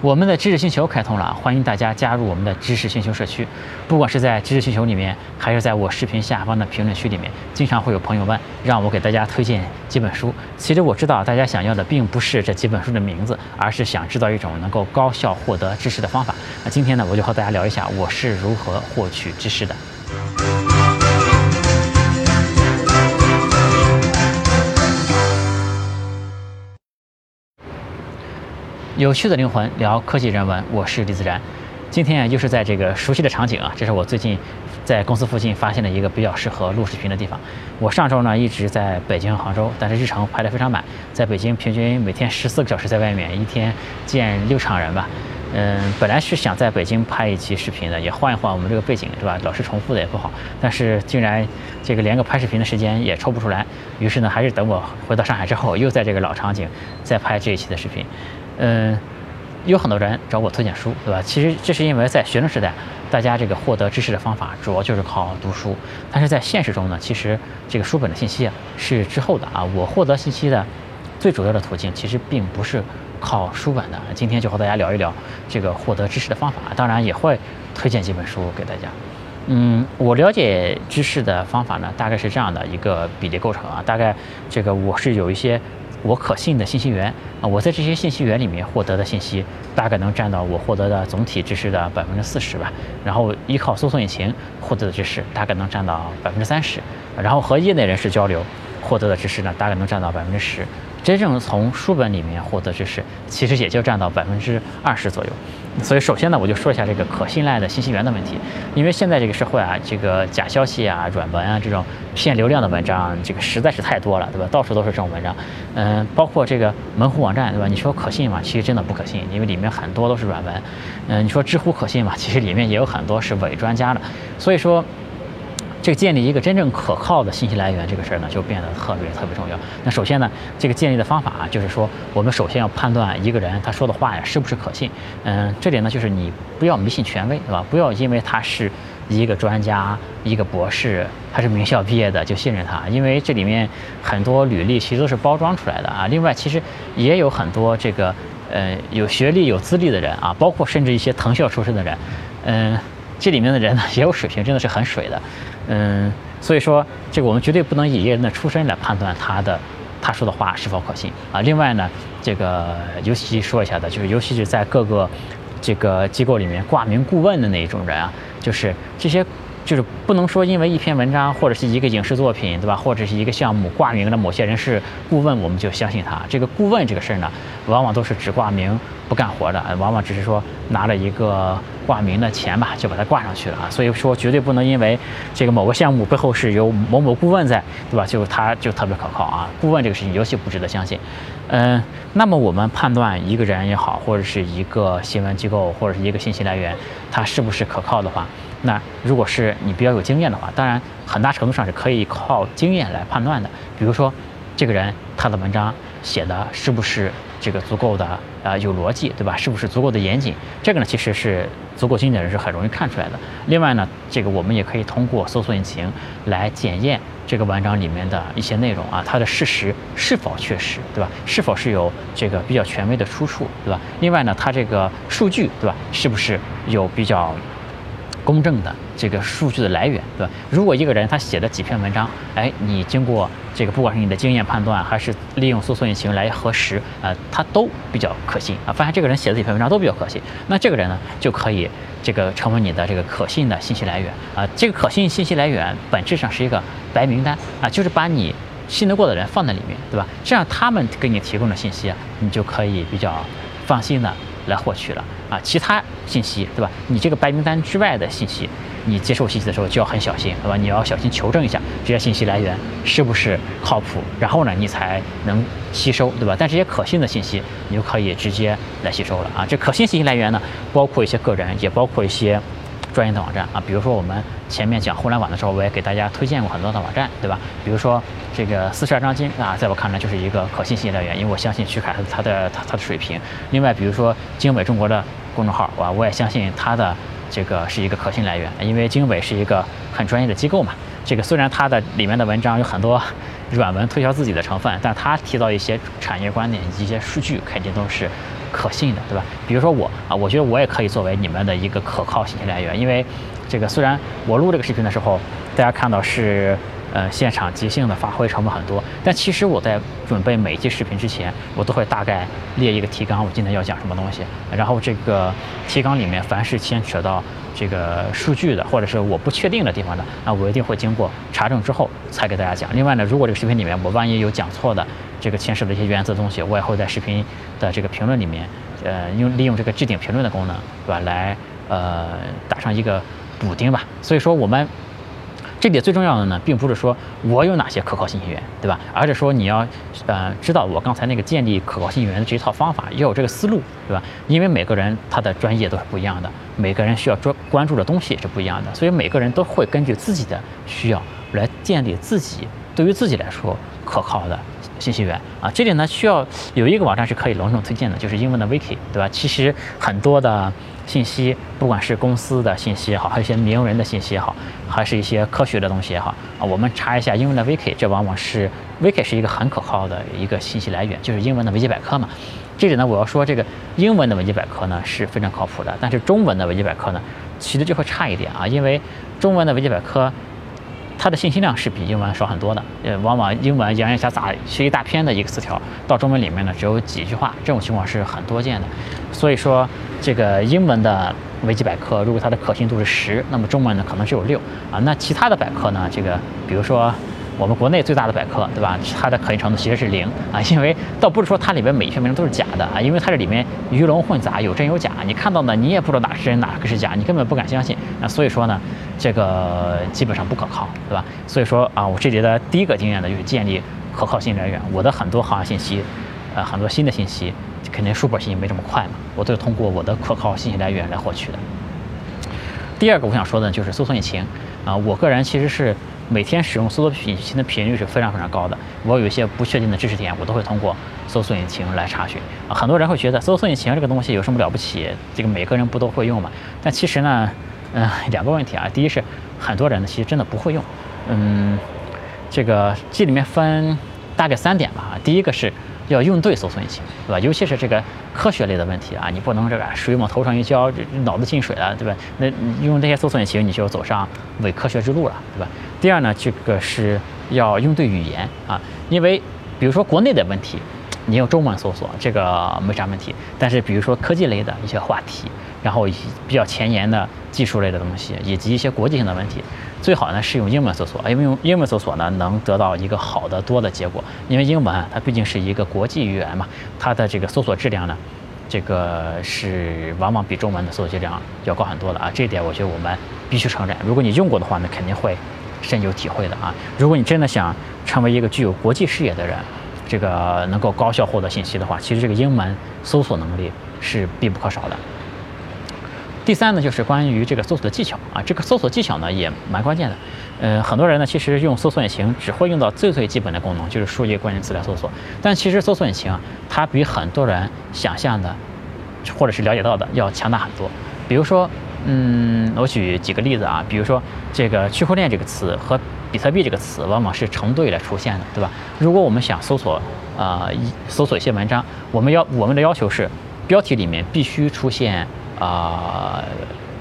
我们的知识星球开通了，欢迎大家加入我们的知识星球社区。不管是在知识星球里面，还是在我视频下方的评论区里面，经常会有朋友问，让我给大家推荐几本书。其实我知道大家想要的并不是这几本书的名字，而是想知道一种能够高效获得知识的方法。那今天呢，我就和大家聊一下我是如何获取知识的。有趣的灵魂聊科技人文，我是李自然。今天啊，又是在这个熟悉的场景啊，这是我最近在公司附近发现的一个比较适合录视频的地方。我上周呢一直在北京、杭州，但是日程排得非常满，在北京平均每天十四个小时在外面，一天见六场人吧。嗯，本来是想在北京拍一期视频的，也换一换我们这个背景，是吧？老是重复的也不好。但是竟然这个连个拍视频的时间也抽不出来，于是呢，还是等我回到上海之后，又在这个老场景再拍这一期的视频。嗯，有很多人找我推荐书，对吧？其实这是因为在学生时代，大家这个获得知识的方法主要就是靠读书。但是在现实中呢，其实这个书本的信息啊是滞后的啊。我获得信息的最主要的途径，其实并不是靠书本的。今天就和大家聊一聊这个获得知识的方法，当然也会推荐几本书给大家。嗯，我了解知识的方法呢，大概是这样的一个比例构成啊。大概这个我是有一些。我可信的信息源啊，我在这些信息源里面获得的信息，大概能占到我获得的总体知识的百分之四十吧。然后依靠搜索引擎获得的知识，大概能占到百分之三十。然后和业内人士交流获得的知识呢，大概能占到百分之十。真正从书本里面获得知识，其实也就占到百分之二十左右。所以，首先呢，我就说一下这个可信赖的信息源的问题。因为现在这个社会啊，这个假消息啊、软文啊这种骗流量的文章，这个实在是太多了，对吧？到处都是这种文章。嗯，包括这个门户网站，对吧？你说可信吗？其实真的不可信，因为里面很多都是软文。嗯，你说知乎可信吗？其实里面也有很多是伪专家的。所以说。这个建立一个真正可靠的信息来源，这个事儿呢就变得特别特别重要。那首先呢，这个建立的方法啊，就是说，我们首先要判断一个人他说的话呀是不是可信。嗯，这点呢就是你不要迷信权威，对吧？不要因为他是一个专家、一个博士，他是名校毕业的就信任他，因为这里面很多履历其实都是包装出来的啊。另外，其实也有很多这个呃有学历、有资历的人啊，包括甚至一些藤校出身的人，嗯。这里面的人呢也有水平，真的是很水的，嗯，所以说这个我们绝对不能以一个人的出身来判断他的他说的话是否可信啊。另外呢，这个尤其说一下的，就是尤其是在各个这个机构里面挂名顾问的那一种人啊，就是这些。就是不能说因为一篇文章或者是一个影视作品，对吧？或者是一个项目挂名了某些人是顾问，我们就相信他。这个顾问这个事儿呢，往往都是只挂名不干活的，往往只是说拿了一个挂名的钱吧，就把它挂上去了啊。所以说，绝对不能因为这个某个项目背后是有某某顾问在，对吧？就他就特别可靠啊。顾问这个事情尤其不值得相信。嗯，那么我们判断一个人也好，或者是一个新闻机构或者是一个信息来源，它是不是可靠的话。那如果是你比较有经验的话，当然很大程度上是可以靠经验来判断的。比如说，这个人他的文章写的是不是这个足够的啊有逻辑，对吧？是不是足够的严谨？这个呢，其实是足够经验的人是很容易看出来的。另外呢，这个我们也可以通过搜索引擎来检验这个文章里面的一些内容啊，它的事实是否确实，对吧？是否是有这个比较权威的出处，对吧？另外呢，它这个数据，对吧？是不是有比较？公正的这个数据的来源，对吧？如果一个人他写的几篇文章，哎，你经过这个不管是你的经验判断，还是利用搜索引擎来核实，呃，他都比较可信啊。发现这个人写的几篇文章都比较可信，那这个人呢就可以这个成为你的这个可信的信息来源啊。这个可信信息来源本质上是一个白名单啊，就是把你信得过的人放在里面，对吧？这样他们给你提供的信息，你就可以比较放心的。来获取了啊，其他信息对吧？你这个白名单之外的信息，你接受信息的时候就要很小心，对吧？你要小心求证一下这些信息来源是不是靠谱，然后呢，你才能吸收，对吧？但这些可信的信息，你就可以直接来吸收了啊。这可信信息来源呢，包括一些个人，也包括一些。专业的网站啊，比如说我们前面讲互联网的时候，我也给大家推荐过很多的网站，对吧？比如说这个四十二章经啊，在我看来就是一个可信信息来源，因为我相信徐凯他的他他的水平。另外，比如说经纬中国的公众号啊，我也相信他的这个是一个可信来源，因为经纬是一个很专业的机构嘛。这个虽然它的里面的文章有很多软文推销自己的成分，但他提到一些产业观点以及一些数据，肯定都是可信的，对吧？比如说我啊，我觉得我也可以作为你们的一个可靠信息来源，因为这个虽然我录这个视频的时候，大家看到是。呃，现场即兴的发挥成本很多，但其实我在准备每一期视频之前，我都会大概列一个提纲，我今天要讲什么东西，然后这个提纲里面凡是牵扯到这个数据的，或者是我不确定的地方的，那我一定会经过查证之后才给大家讲。另外呢，如果这个视频里面我万一有讲错的，这个牵涉的一些原则东西，我也会在视频的这个评论里面，呃，用利用这个置顶评论的功能，对吧？来呃打上一个补丁吧。所以说我们。这点最重要的呢，并不是说我有哪些可靠信息源，对吧？而是说你要，呃，知道我刚才那个建立可靠信息源的这一套方法，要有这个思路，对吧？因为每个人他的专业都是不一样的，每个人需要专关注的东西也是不一样的，所以每个人都会根据自己的需要来建立自己对于自己来说可靠的信息源啊。这里呢，需要有一个网站是可以隆重推荐的，就是英文的 Wiki，对吧？其实很多的。信息，不管是公司的信息也好，还有一些名人的信息也好，还是一些科学的东西也好啊，我们查一下英文的 Wiki，这往往是 Wiki 是一个很可靠的一个信息来源，就是英文的维基百科嘛。这里呢，我要说这个英文的维基百科呢是非常靠谱的，但是中文的维基百科呢，其实就会差一点啊，因为中文的维基百科。它的信息量是比英文少很多的，呃，往往英文洋洋洒洒写一大篇的一个词条，到中文里面呢只有几句话，这种情况是很多见的。所以说，这个英文的维基百科，如果它的可信度是十，那么中文呢可能只有六啊。那其他的百科呢，这个比如说。我们国内最大的百科，对吧？它的可信程度其实是零啊，因为倒不是说它里面每一篇文章都是假的啊，因为它这里面鱼龙混杂，有真有假。你看到呢你也不知道哪是真哪个是假，你根本不敢相信。那所以说呢，这个基本上不可靠，对吧？所以说啊，我这里的第一个经验呢，就是建立可靠性来源。我的很多行业信息，呃，很多新的信息，肯定书本信息没这么快嘛，我都是通过我的可靠信息来源来获取的。第二个我想说的就是搜索引擎啊，我个人其实是。每天使用搜索引擎的频率是非常非常高的。我有一些不确定的知识点，我都会通过搜索引擎来查询。啊，很多人会觉得搜索引擎这个东西有什么了不起？这个每个人不都会用吗？但其实呢，嗯，两个问题啊。第一是很多人呢其实真的不会用。嗯，这个这里面分大概三点吧。第一个是。要用对搜索引擎，对吧？尤其是这个科学类的问题啊，你不能这个水往头上一浇，脑子进水了，对吧？那用这些搜索引擎，你就走上伪科学之路了，对吧？第二呢，这个是要用对语言啊，因为比如说国内的问题，你用中文搜索这个没啥问题，但是比如说科技类的一些话题。然后比较前沿的技术类的东西，以及一些国际性的问题，最好呢是用英文搜索，因为用英文搜索呢能得到一个好的多的结果。因为英文它毕竟是一个国际语言嘛，它的这个搜索质量呢，这个是往往比中文的搜索质量要高很多的啊。这一点我觉得我们必须承认。如果你用过的话呢，肯定会深有体会的啊。如果你真的想成为一个具有国际视野的人，这个能够高效获得信息的话，其实这个英文搜索能力是必不可少的。第三呢，就是关于这个搜索的技巧啊，这个搜索技巧呢也蛮关键的。呃，很多人呢其实用搜索引擎只会用到最最基本的功能，就是输入关键词来搜索。但其实搜索引擎啊，它比很多人想象的，或者是了解到的要强大很多。比如说，嗯，我举几个例子啊，比如说这个区块链这个词和比特币这个词往往是成对来出现的，对吧？如果我们想搜索，呃，搜索一些文章，我们要我们的要求是标题里面必须出现。啊，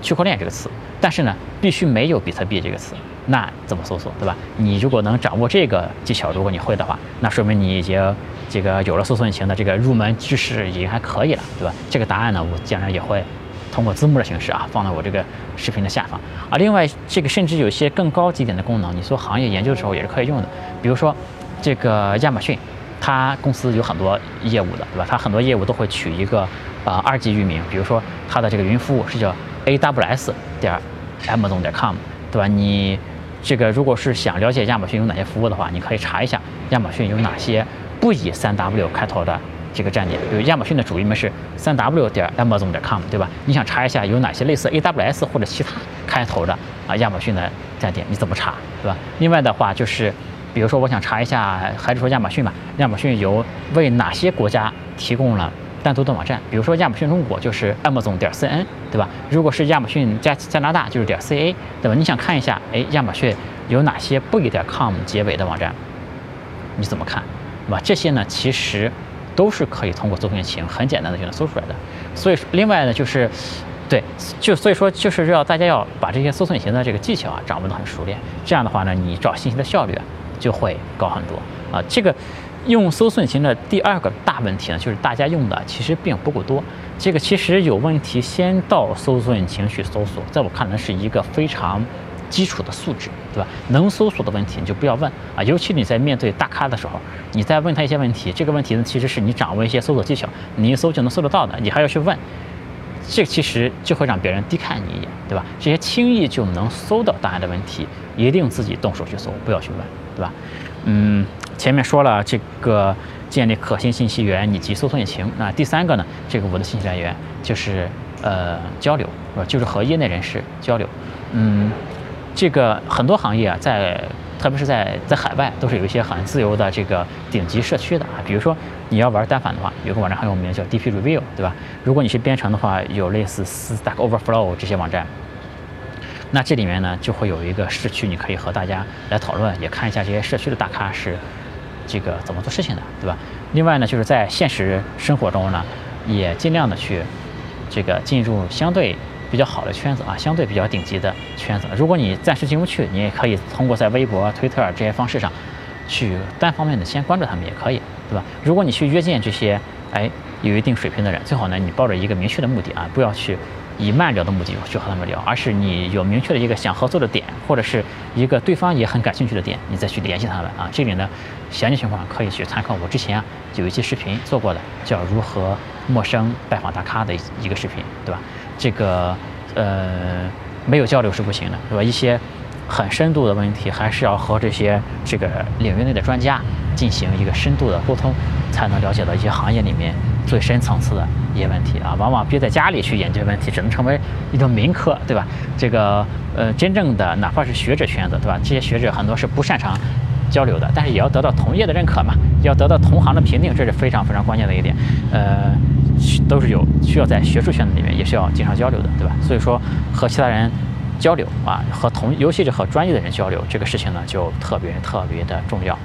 区块链这个词，但是呢，必须没有比特币这个词，那怎么搜索，对吧？你如果能掌握这个技巧，如果你会的话，那说明你已经这个有了搜索引擎的这个入门知识，已经还可以了，对吧？这个答案呢，我将来也会通过字幕的形式啊，放到我这个视频的下方啊。另外，这个甚至有些更高级点的功能，你做行业研究的时候也是可以用的，比如说这个亚马逊。它公司有很多业务的，对吧？它很多业务都会取一个呃二级域名，比如说它的这个云服务是叫 AWS 点 Amazon 点 com，对吧？你这个如果是想了解亚马逊有哪些服务的话，你可以查一下亚马逊有哪些不以三 W 开头的这个站点，比如亚马逊的主域名是三 W 点 Amazon 点 com，对吧？你想查一下有哪些类似 AWS 或者其他开头的啊亚马逊的站点，你怎么查，对吧？另外的话就是。比如说，我想查一下，还是说亚马逊吧？亚马逊有为哪些国家提供了单独的网站？比如说亚马逊中国就是 Amazon 点 cn，对吧？如果是亚马逊加加拿大就是点 ca，对吧？你想看一下，哎，亚马逊有哪些不以点 com 结尾的网站？你怎么看，对吧？这些呢，其实都是可以通过搜索引擎很简单的就能搜出来的。所以，另外呢，就是对，就所以说就是要大家要把这些搜索引擎的这个技巧啊掌握得很熟练，这样的话呢，你找信息的效率就会高很多啊。这个用搜索引擎的第二个大问题呢，就是大家用的其实并不够多。这个其实有问题，先到搜索引擎去搜索，在我看来是一个非常基础的素质，对吧？能搜索的问题你就不要问啊，尤其你在面对大咖的时候，你在问他一些问题，这个问题呢其实是你掌握一些搜索技巧，你一搜就能搜得到的，你还要去问，这其实就会让别人低看你一眼，对吧？这些轻易就能搜到答案的问题，一定自己动手去搜，不要去问，对吧？嗯，前面说了这个。建立可信信息源以及搜索引擎。那第三个呢？这个我的信息来源就是呃交流，是吧？就是和业内人士交流。嗯，这个很多行业啊，在特别是在在海外，都是有一些很自由的这个顶级社区的啊。比如说你要玩单反的话，有个网站很有名叫 DP Review，对吧？如果你是编程的话，有类似 Stack Overflow 这些网站。那这里面呢，就会有一个社区，你可以和大家来讨论，也看一下这些社区的大咖是。这个怎么做事情的，对吧？另外呢，就是在现实生活中呢，也尽量的去这个进入相对比较好的圈子啊，相对比较顶级的圈子。如果你暂时进不去，你也可以通过在微博、推特这些方式上去单方面的先关注他们，也可以，对吧？如果你去约见这些哎有一定水平的人，最好呢，你抱着一个明确的目的啊，不要去。以慢聊的目的去和他们聊，而是你有明确的一个想合作的点，或者是一个对方也很感兴趣的点，你再去联系他们啊。这里呢，详细情况可以去参考我之前有一期视频做过的，叫如何陌生拜访大咖的一个视频，对吧？这个呃没有交流是不行的，对吧？一些很深度的问题，还是要和这些这个领域内的专家进行一个深度的沟通，才能了解到一些行业里面。最深层次的一些问题啊，往往憋在家里去研究问题，只能成为一种民科，对吧？这个呃，真正的哪怕是学者圈子，对吧？这些学者很多是不擅长交流的，但是也要得到同业的认可嘛，要得到同行的评定，这是非常非常关键的一点。呃，都是有需要在学术圈子里面也是要经常交流的，对吧？所以说和其他人交流啊，和同尤其是和专业的人交流，这个事情呢就特别特别的重要。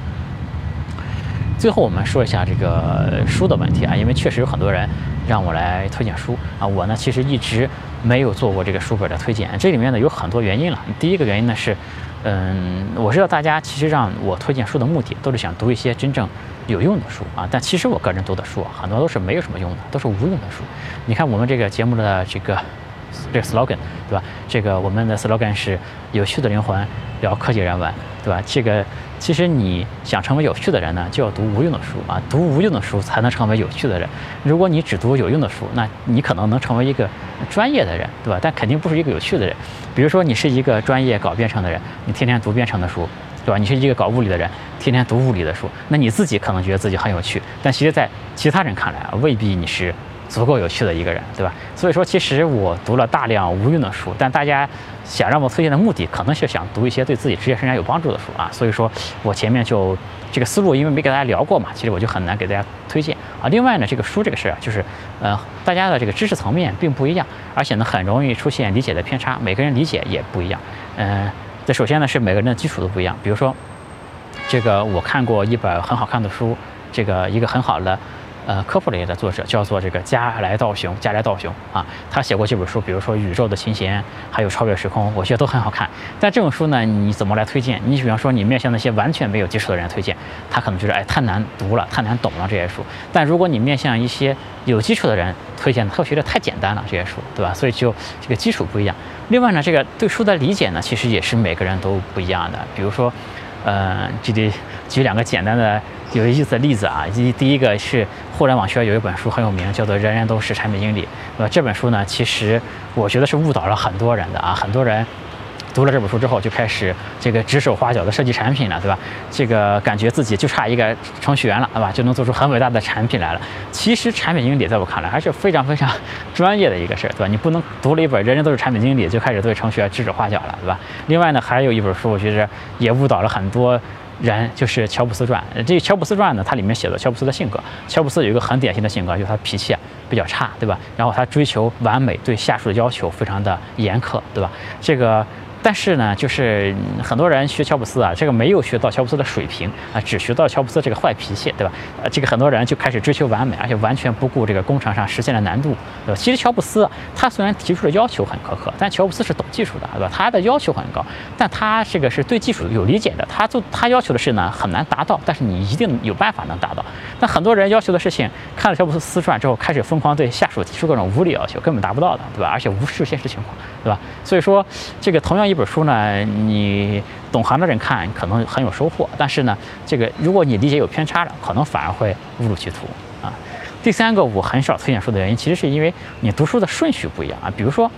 最后我们说一下这个书的问题啊，因为确实有很多人让我来推荐书啊，我呢其实一直没有做过这个书本的推荐，这里面呢有很多原因了。第一个原因呢是，嗯，我知道大家其实让我推荐书的目的都是想读一些真正有用的书啊，但其实我个人读的书很多都是没有什么用的，都是无用的书。你看我们这个节目的这个这个 slogan 对吧？这个我们的 slogan 是有趣的灵魂聊科技人文对吧？这个。其实你想成为有趣的人呢，就要读无用的书啊，读无用的书才能成为有趣的人。如果你只读有用的书，那你可能能成为一个专业的人，对吧？但肯定不是一个有趣的人。比如说你是一个专业搞编程的人，你天天读编程的书，对吧？你是一个搞物理的人，天天读物理的书，那你自己可能觉得自己很有趣，但其实在其他人看来啊，未必你是。足够有趣的一个人，对吧？所以说，其实我读了大量无用的书，但大家想让我推荐的目的，可能是想读一些对自己职业生涯有帮助的书啊。所以说我前面就这个思路，因为没给大家聊过嘛，其实我就很难给大家推荐啊。另外呢，这个书这个事儿啊，就是呃，大家的这个知识层面并不一样，而且呢，很容易出现理解的偏差，每个人理解也不一样。嗯，这首先呢是每个人的基础都不一样。比如说，这个我看过一本很好看的书，这个一个很好的。呃，科普类的作者叫做这个加来道雄，加来道雄啊，他写过几本书，比如说《宇宙的琴弦》，还有《超越时空》，我觉得都很好看。但这种书呢，你怎么来推荐？你比方说，你面向那些完全没有基础的人推荐，他可能觉得哎太难读了，太难懂了这些书。但如果你面向一些有基础的人推荐，他会觉得太简单了这些书，对吧？所以就这个基础不一样。另外呢，这个对书的理解呢，其实也是每个人都不一样的。比如说，呃，这里举两个简单的。有意思的例子啊，第第一个是互联网学有一本书很有名，叫做《人人都是产品经理》。那，这本书呢，其实我觉得是误导了很多人的啊。很多人读了这本书之后，就开始这个指手画脚的设计产品了，对吧？这个感觉自己就差一个程序员了，对吧？就能做出很伟大的产品来了。其实产品经理在我看来还是非常非常专业的一个事儿，对吧？你不能读了一本《人人都是产品经理》就开始对程序员指手画脚了，对吧？另外呢，还有一本书，我觉得也误导了很多。人就是乔布斯传，这乔布斯传呢，它里面写的乔布斯的性格。乔布斯有一个很典型的性格，就是他脾气比较差，对吧？然后他追求完美，对下属的要求非常的严苛，对吧？这个但是呢，就是很多人学乔布斯啊，这个没有学到乔布斯的水平啊，只学到乔布斯这个坏脾气，对吧？呃，这个很多人就开始追求完美，而且完全不顾这个工程上实现的难度，对吧？其实乔布斯他虽然提出的要求很苛刻，但乔布斯是懂技术的，对吧？他的要求很高，但他这个是对技术有理解的，他做他要求的是呢很难达到，但是你一定有办法能达到。那很多人要求的事情，看了乔布斯传之后，开始疯狂对下属提出各种无理要求，根本达不到的，对吧？而且无视现实情况，对吧？所以说，这个同样一本书呢，你懂行的人看可能很有收获，但是呢，这个如果你理解有偏差了，可能反而会误入歧途啊。第三个，我很少推荐书的原因，其实是因为你读书的顺序不一样啊。比如说，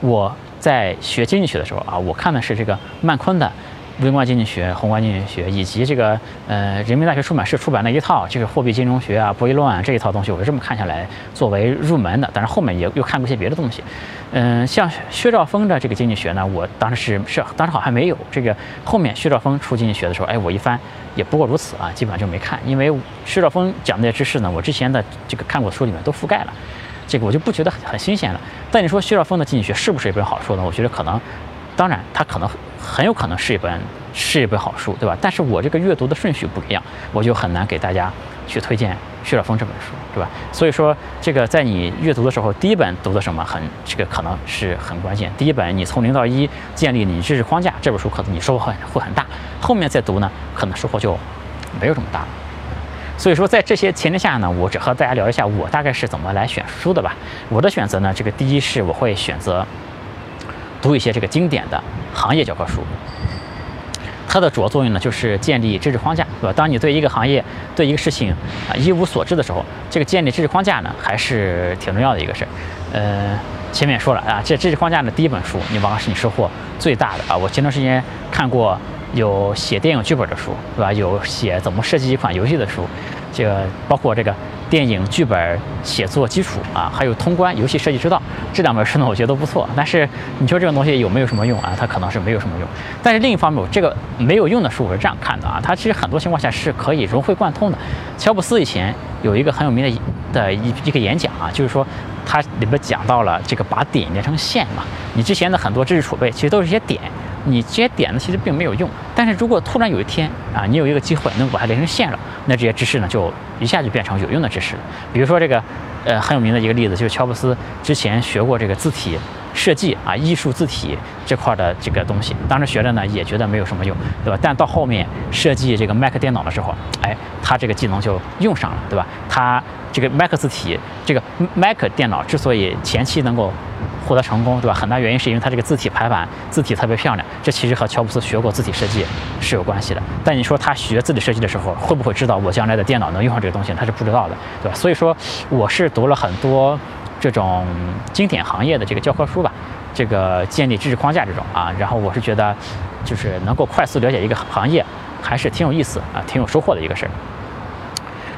我在学经济学的时候啊，我看的是这个曼昆的。微观经济学、宏观经济学，以及这个呃人民大学出版社出版的一套这个货币金融学啊、博弈论啊这一套东西，我是这么看下来作为入门的。但是后面也又看过一些别的东西，嗯，像薛兆丰的这个经济学呢，我当时是是当时好像没有这个后面薛兆丰出经济学的时候，哎，我一翻也不过如此啊，基本上就没看，因为薛兆丰讲的知识呢，我之前的这个看过书里面都覆盖了，这个我就不觉得很很新鲜了。但你说薛兆丰的经济学是不是一本好书呢？我觉得可能。当然，它可能很有可能是一本是一本好书，对吧？但是我这个阅读的顺序不一样，我就很难给大家去推荐薛兆丰这本书，对吧？所以说，这个在你阅读的时候，第一本读的什么很这个可能是很关键。第一本你从零到一建立你知识框架，这本书可能你收获很会很大。后面再读呢，可能收获就没有这么大了。所以说，在这些前提下呢，我只和大家聊一下我大概是怎么来选书的吧。我的选择呢，这个第一是我会选择。读一些这个经典的行业教科书，它的主要作用呢，就是建立知识框架，对吧？当你对一个行业、对一个事情啊一无所知的时候，这个建立知识框架呢，还是挺重要的一个事儿。呃，前面说了啊，这知识框架的第一本书，你往往是你收获最大的啊。我前段时间看过有写电影剧本的书，对吧？有写怎么设计一款游戏的书，这个包括这个。电影剧本写作基础啊，还有通关游戏设计之道这两本书呢，我觉得都不错。但是你说这种东西有没有什么用啊？它可能是没有什么用。但是另一方面，我这个没有用的书我是这样看的啊，它其实很多情况下是可以融会贯通的。乔布斯以前有一个很有名的的一一个演讲啊，就是说他里边讲到了这个把点连成线嘛。你之前的很多知识储备其实都是一些点。你这些点呢，其实并没有用。但是如果突然有一天啊，你有一个机会能把它连成线了，那这些知识呢，就一下就变成有用的知识了。比如说这个，呃，很有名的一个例子，就是乔布斯之前学过这个字体设计啊，艺术字体这块的这个东西，当时学的呢也觉得没有什么用，对吧？但到后面设计这个 Mac 电脑的时候，哎，他这个技能就用上了，对吧？他这个 Mac 字体，这个 Mac 电脑之所以前期能够获得成功，对吧？很大原因是因为它这个字体排版字体特别漂亮，这其实和乔布斯学过字体设计是有关系的。但你说他学字体设计的时候，会不会知道我将来的电脑能用上这个东西？他是不知道的，对吧？所以说，我是读了很多这种经典行业的这个教科书吧，这个建立知识框架这种啊，然后我是觉得，就是能够快速了解一个行业，还是挺有意思啊，挺有收获的一个事儿。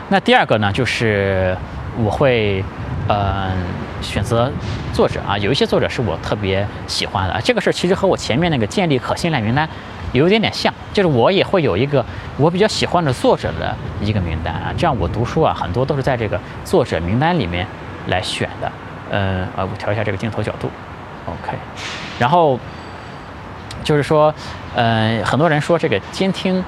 那第二个呢，就是我会，嗯。选择作者啊，有一些作者是我特别喜欢的。这个事儿其实和我前面那个建立可信赖名单有一点点像，就是我也会有一个我比较喜欢的作者的一个名单啊。这样我读书啊，很多都是在这个作者名单里面来选的。嗯，啊，我调一下这个镜头角度，OK。然后就是说，嗯，很多人说这个监听。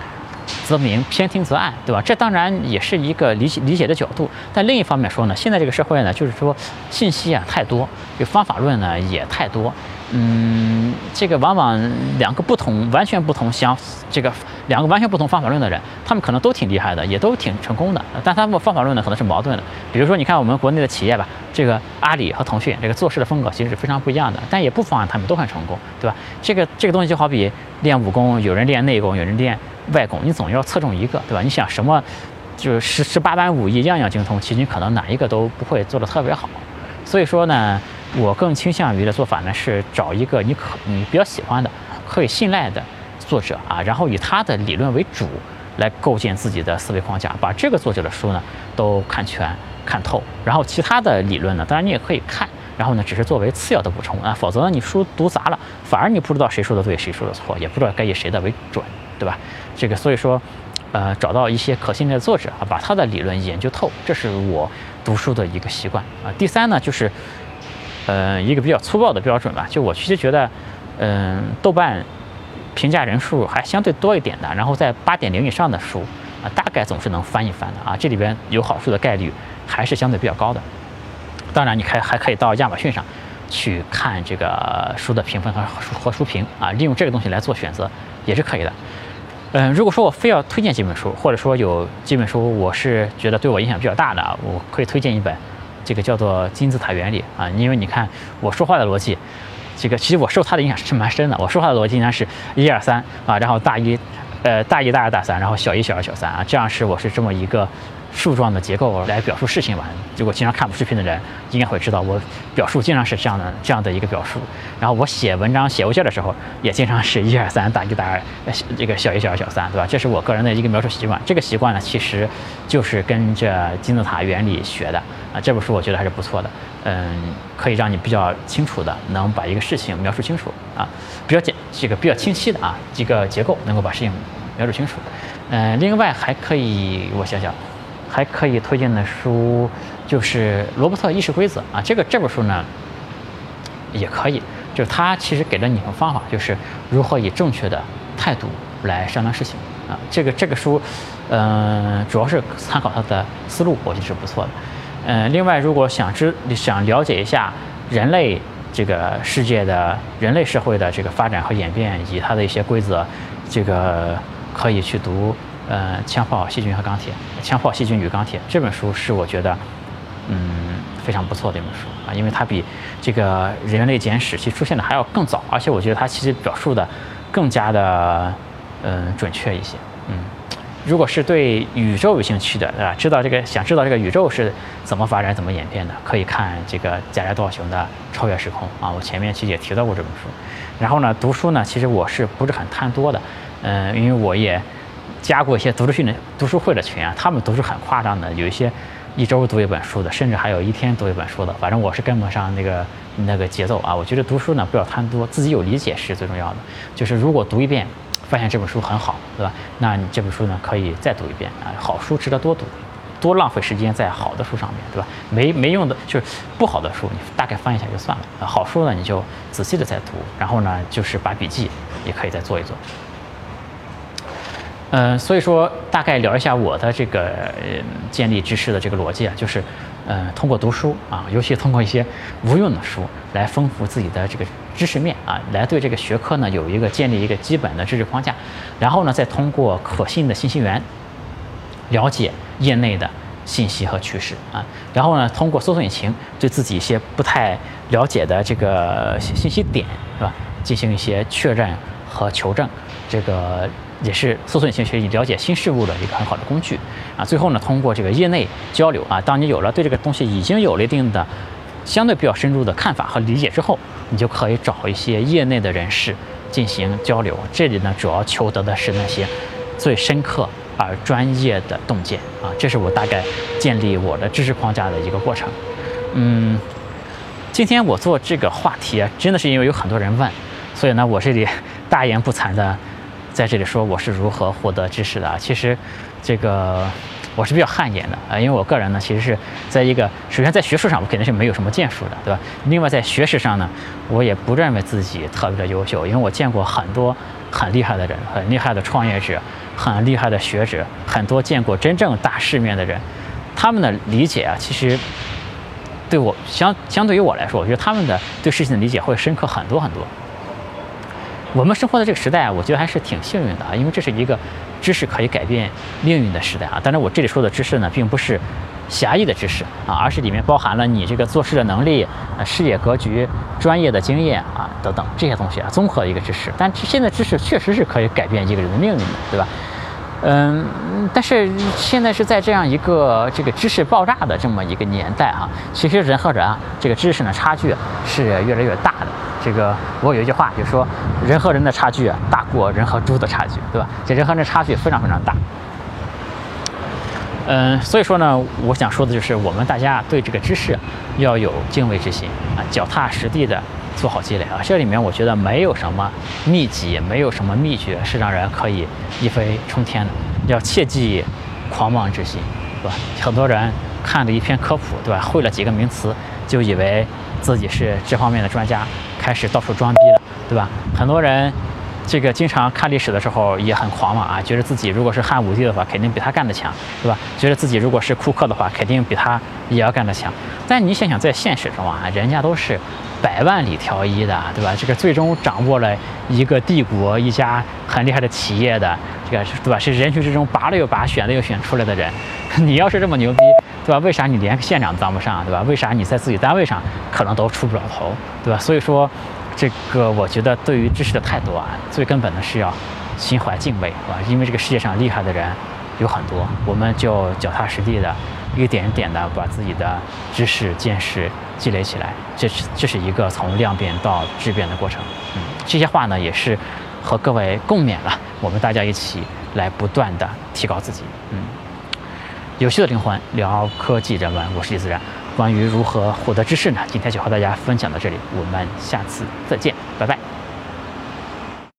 则明，偏听则暗，对吧？这当然也是一个理解理解的角度。但另一方面说呢，现在这个社会呢，就是说信息啊太多，这方法论呢也太多。嗯，这个往往两个不同、完全不同相这个两个完全不同方法论的人，他们可能都挺厉害的，也都挺成功的。但他们方法论呢可能是矛盾的。比如说，你看我们国内的企业吧，这个阿里和腾讯这个做事的风格其实是非常不一样的，但也不妨碍他们都很成功，对吧？这个这个东西就好比练武功，有人练内功，有人练。外功，你总要侧重一个，对吧？你想什么，就是十十八般武艺样样精通，其实你可能哪一个都不会做得特别好。所以说呢，我更倾向于的做法呢是找一个你可你比较喜欢的、可以信赖的作者啊，然后以他的理论为主来构建自己的思维框架，把这个作者的书呢都看全看透，然后其他的理论呢，当然你也可以看，然后呢只是作为次要的补充啊，否则你书读杂了，反而你不知道谁说的对，谁说的错，也不知道该以谁的为准。对吧？这个所以说，呃，找到一些可信的作者啊，把他的理论研究透，这是我读书的一个习惯啊。第三呢，就是，呃，一个比较粗暴的标准吧，就我其实觉得，嗯，豆瓣评价人数还相对多一点的，然后在八点零以上的书啊，大概总是能翻一翻的啊。这里边有好书的概率还是相对比较高的。当然，你还还可以到亚马逊上去看这个书的评分和和书评啊，利用这个东西来做选择也是可以的。嗯，如果说我非要推荐几本书，或者说有几本书我是觉得对我影响比较大的，我可以推荐一本，这个叫做《金字塔原理》啊，因为你看我说话的逻辑，这个其实我受他的影响是蛮深的。我说话的逻辑应该是一二三啊，然后大一，呃大一大二大三，然后小一小二小三啊，这样是我是这么一个。树状的结构来表述事情吧。结果经常看我视频的人，应该会知道我表述经常是这样的这样的一个表述。然后我写文章写邮件的时候，也经常是一二三大一大二，这个小一小二小三，对吧？这是我个人的一个描述习惯。这个习惯呢，其实就是跟着金字塔原理学的啊。这本书我觉得还是不错的，嗯，可以让你比较清楚的能把一个事情描述清楚啊，比较简这个比较清晰的啊几个结构能够把事情描述清楚。嗯，另外还可以我想想。还可以推荐的书就是罗伯特《意识规则》啊，这个这本书呢也可以，就是他其实给了你一个方法，就是如何以正确的态度来商量事情啊。这个这个书，嗯，主要是参考他的思路，我觉得是不错的。嗯，另外如果想知想了解一下人类这个世界的人类社会的这个发展和演变以及它的一些规则，这个可以去读。呃，枪炮、细菌和钢铁，枪炮、细菌与钢铁这本书是我觉得，嗯，非常不错的一本书啊，因为它比这个《人类简史》其实出现的还要更早，而且我觉得它其实表述的更加的，嗯，准确一些。嗯，如果是对宇宙有兴趣的，对吧？知道这个，想知道这个宇宙是怎么发展、怎么演变的，可以看这个加加多少雄的《超越时空》啊。我前面其实也提到过这本书。然后呢，读书呢，其实我是不是很贪多的？嗯，因为我也。加过一些读书训的读书会的群啊，他们读书很夸张的，有一些一周读一本书的，甚至还有一天读一本书的。反正我是跟不上那个那个节奏啊。我觉得读书呢不要贪多，自己有理解是最重要的。就是如果读一遍发现这本书很好，对吧？那你这本书呢可以再读一遍啊。好书值得多读，多浪费时间在好的书上面，对吧？没没用的，就是不好的书你大概翻一下就算了啊。好书呢你就仔细的再读，然后呢就是把笔记也可以再做一做。嗯，所以说大概聊一下我的这个建立知识的这个逻辑啊，就是，嗯，通过读书啊，尤其通过一些无用的书来丰富自己的这个知识面啊，来对这个学科呢有一个建立一个基本的知识框架，然后呢再通过可信的信息源了解业内的信息和趋势啊，然后呢通过搜索引擎对自己一些不太了解的这个信息点是吧，进行一些确认和求证，这个。也是搜索引擎学习了解新事物的一个很好的工具啊。最后呢，通过这个业内交流啊，当你有了对这个东西已经有了一定的相对比较深入的看法和理解之后，你就可以找一些业内的人士进行交流。这里呢，主要求得的是那些最深刻而专业的洞见啊。这是我大概建立我的知识框架的一个过程。嗯，今天我做这个话题啊，真的是因为有很多人问，所以呢，我这里大言不惭的。在这里说我是如何获得知识的啊？其实，这个我是比较汗颜的啊，因为我个人呢，其实是在一个首先在学术上我肯定是没有什么建树的，对吧？另外在学识上呢，我也不认为自己特别的优秀，因为我见过很多很厉害的人，很厉害的创业者，很厉害的学者，很多见过真正大世面的人，他们的理解啊，其实对我相相对于我来说，我觉得他们的对事情的理解会深刻很多很多。我们生活的这个时代啊，我觉得还是挺幸运的啊，因为这是一个知识可以改变命运的时代啊。当然，我这里说的知识呢，并不是狭义的知识啊，而是里面包含了你这个做事的能力、啊视野格局、专业的经验啊等等这些东西啊，综合的一个知识。但现在知识确实是可以改变一个人的命运的，对吧？嗯，但是现在是在这样一个这个知识爆炸的这么一个年代啊，其实人和人啊，这个知识呢差距是越来越大的。这个我有一句话，就说人和人的差距啊，大过人和猪的差距，对吧？这人和人差距非常非常大。嗯，所以说呢，我想说的就是，我们大家对这个知识要有敬畏之心啊，脚踏实地的做好积累啊。这里面我觉得没有什么秘籍，没有什么秘诀是让人可以一飞冲天的。要切记狂妄之心，对吧？很多人看了一篇科普，对吧？会了几个名词，就以为自己是这方面的专家。开始到处装逼了，对吧？很多人。这个经常看历史的时候也很狂嘛啊，觉得自己如果是汉武帝的话，肯定比他干得强，对吧？觉得自己如果是库克的话，肯定比他也要干得强。但你想想，在现实中啊，人家都是百万里挑一的，对吧？这个最终掌握了一个帝国、一家很厉害的企业的这个，对吧？是人群之中拔了又拔、选了又选出来的人。你要是这么牛逼，对吧？为啥你连个县长当不上，对吧？为啥你在自己单位上可能都出不了头，对吧？所以说。这个我觉得对于知识的态度啊，最根本的是要心怀敬畏，啊？因为这个世界上厉害的人有很多，我们就脚踏实地的，一点一点的把自己的知识见识积累起来，这是这是一个从量变到质变的过程。嗯，这些话呢也是和各位共勉了，我们大家一起来不断的提高自己。嗯，有趣的灵魂聊科技人文，我是李自然。关于如何获得知识呢？今天就和大家分享到这里，我们下次再见，拜拜。